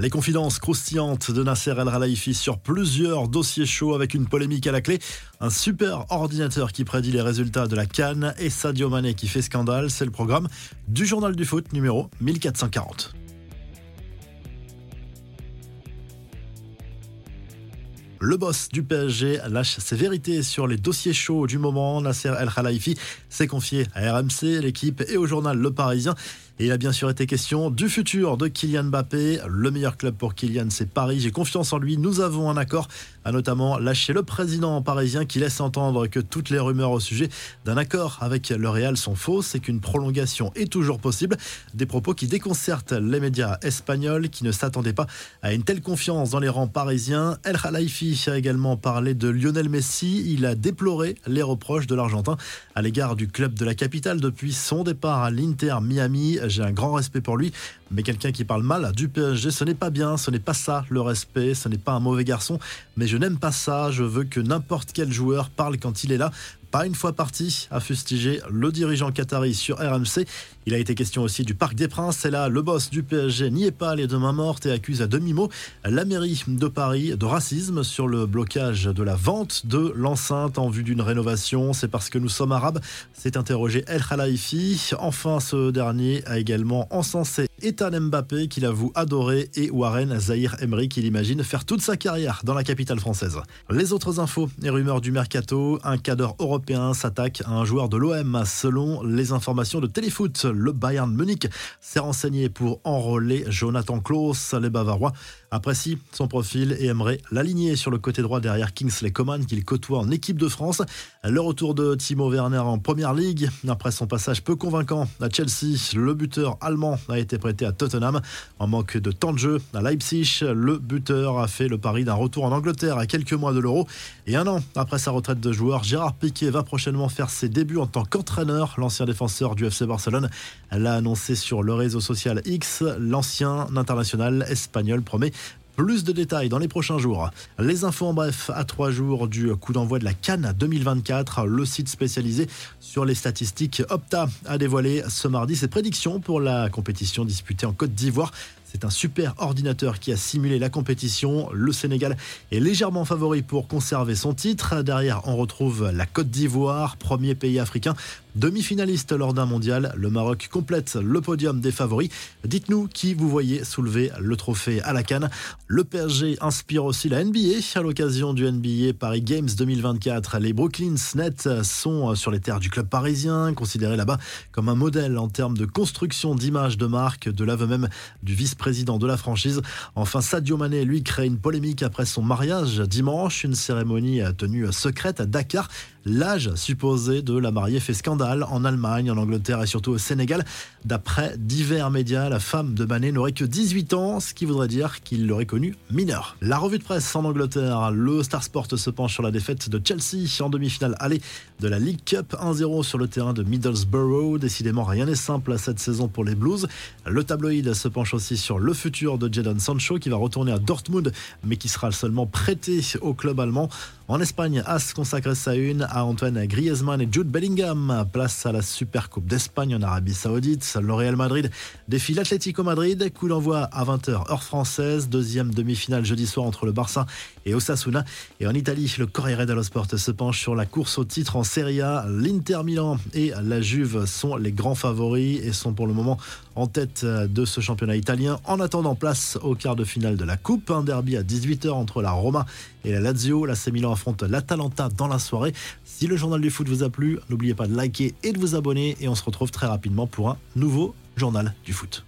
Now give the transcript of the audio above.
Les confidences croustillantes de Nasser El Khelaifi sur plusieurs dossiers chauds avec une polémique à la clé. Un super ordinateur qui prédit les résultats de la Cannes et Sadio Mané qui fait scandale. C'est le programme du journal du foot numéro 1440. Le boss du PSG lâche ses vérités sur les dossiers chauds du moment. Nasser El Khelaifi s'est confié à RMC, l'équipe et au journal Le Parisien. Et il a bien sûr été question du futur de Kylian Mbappé. Le meilleur club pour Kylian, c'est Paris. J'ai confiance en lui. Nous avons un accord, a notamment lâché le président parisien qui laisse entendre que toutes les rumeurs au sujet d'un accord avec le Real sont fausses et qu'une prolongation est toujours possible. Des propos qui déconcertent les médias espagnols qui ne s'attendaient pas à une telle confiance dans les rangs parisiens. El Khalifi a également parlé de Lionel Messi. Il a déploré les reproches de l'Argentin à l'égard du club de la capitale depuis son départ à l'Inter Miami j'ai un grand respect pour lui, mais quelqu'un qui parle mal du PSG, ce n'est pas bien, ce n'est pas ça le respect, ce n'est pas un mauvais garçon, mais je n'aime pas ça, je veux que n'importe quel joueur parle quand il est là, pas une fois parti, a fustigé le dirigeant qatari sur RMC. Il a été question aussi du Parc des Princes. Et là, le boss du PSG n'y est pas les deux mains mortes et accuse à demi-mot la mairie de Paris de racisme sur le blocage de la vente de l'enceinte en vue d'une rénovation. C'est parce que nous sommes arabes, s'est interrogé El Khalifi. Enfin, ce dernier a également encensé Ethan Mbappé qu'il avoue adorer et Warren Zahir Emery qu'il imagine faire toute sa carrière dans la capitale française. Les autres infos et rumeurs du mercato, un cadre européen s'attaque à un joueur de l'OM selon les informations de Téléfoot. Le Bayern Munich s'est renseigné pour enrôler Jonathan Klaus. Les Bavarois apprécient son profil et aimeraient l'aligner sur le côté droit derrière Kingsley Coman qu'il côtoie en équipe de France. Le retour de Timo Werner en première ligue après son passage peu convaincant à Chelsea. Le buteur allemand a été prêté à Tottenham en manque de temps de jeu à Leipzig. Le buteur a fait le pari d'un retour en Angleterre à quelques mois de l'Euro et un an après sa retraite de joueur, Gérard Piquet va prochainement faire ses débuts en tant qu'entraîneur. L'ancien défenseur du FC Barcelone l'a annoncé sur le réseau social X. L'ancien international espagnol promet plus de détails dans les prochains jours. Les infos en bref, à trois jours du coup d'envoi de la Cannes 2024, le site spécialisé sur les statistiques Opta a dévoilé ce mardi ses prédictions pour la compétition disputée en Côte d'Ivoire. C'est un super ordinateur qui a simulé la compétition. Le Sénégal est légèrement favori pour conserver son titre. Derrière, on retrouve la Côte d'Ivoire, premier pays africain Demi-finaliste lors d'un mondial, le Maroc complète le podium des favoris. Dites-nous qui vous voyez soulever le trophée à la canne. Le PSG inspire aussi la NBA à l'occasion du NBA Paris Games 2024. Les Brooklyn Nets sont sur les terres du club parisien, considérés là-bas comme un modèle en termes de construction d'image de marque, de l'aveu même du vice-président de la franchise. Enfin, Sadio Mané, lui, crée une polémique après son mariage dimanche, une cérémonie tenue secrète à Dakar. L'âge supposé de la mariée fait scandale en Allemagne, en Angleterre et surtout au Sénégal. D'après divers médias, la femme de Mané n'aurait que 18 ans, ce qui voudrait dire qu'il l'aurait connu mineur. La revue de presse en Angleterre, le Star Sport se penche sur la défaite de Chelsea en demi-finale aller de la League Cup 1-0 sur le terrain de Middlesbrough. Décidément, rien n'est simple cette saison pour les Blues. Le tabloïd se penche aussi sur le futur de Jadon Sancho qui va retourner à Dortmund, mais qui sera seulement prêté au club allemand. En Espagne, As consacre sa une à Antoine Griezmann et Jude Bellingham. Place à la Super Coupe d'Espagne en Arabie Saoudite. Le Real Madrid défile l'Atlético Madrid. Coup d'envoi à 20h heure française. Deuxième demi-finale jeudi soir entre le Barça et Osasuna. Et en Italie, le Corriere dello Sport se penche sur la course au titre en Serie A. L'Inter Milan et la Juve sont les grands favoris et sont pour le moment en tête de ce championnat italien. En attendant, place au quart de finale de la Coupe. Un derby à 18h entre la Roma et la Lazio. La Milan l'Atalanta dans la soirée. Si le journal du foot vous a plu, n'oubliez pas de liker et de vous abonner. Et on se retrouve très rapidement pour un nouveau journal du foot.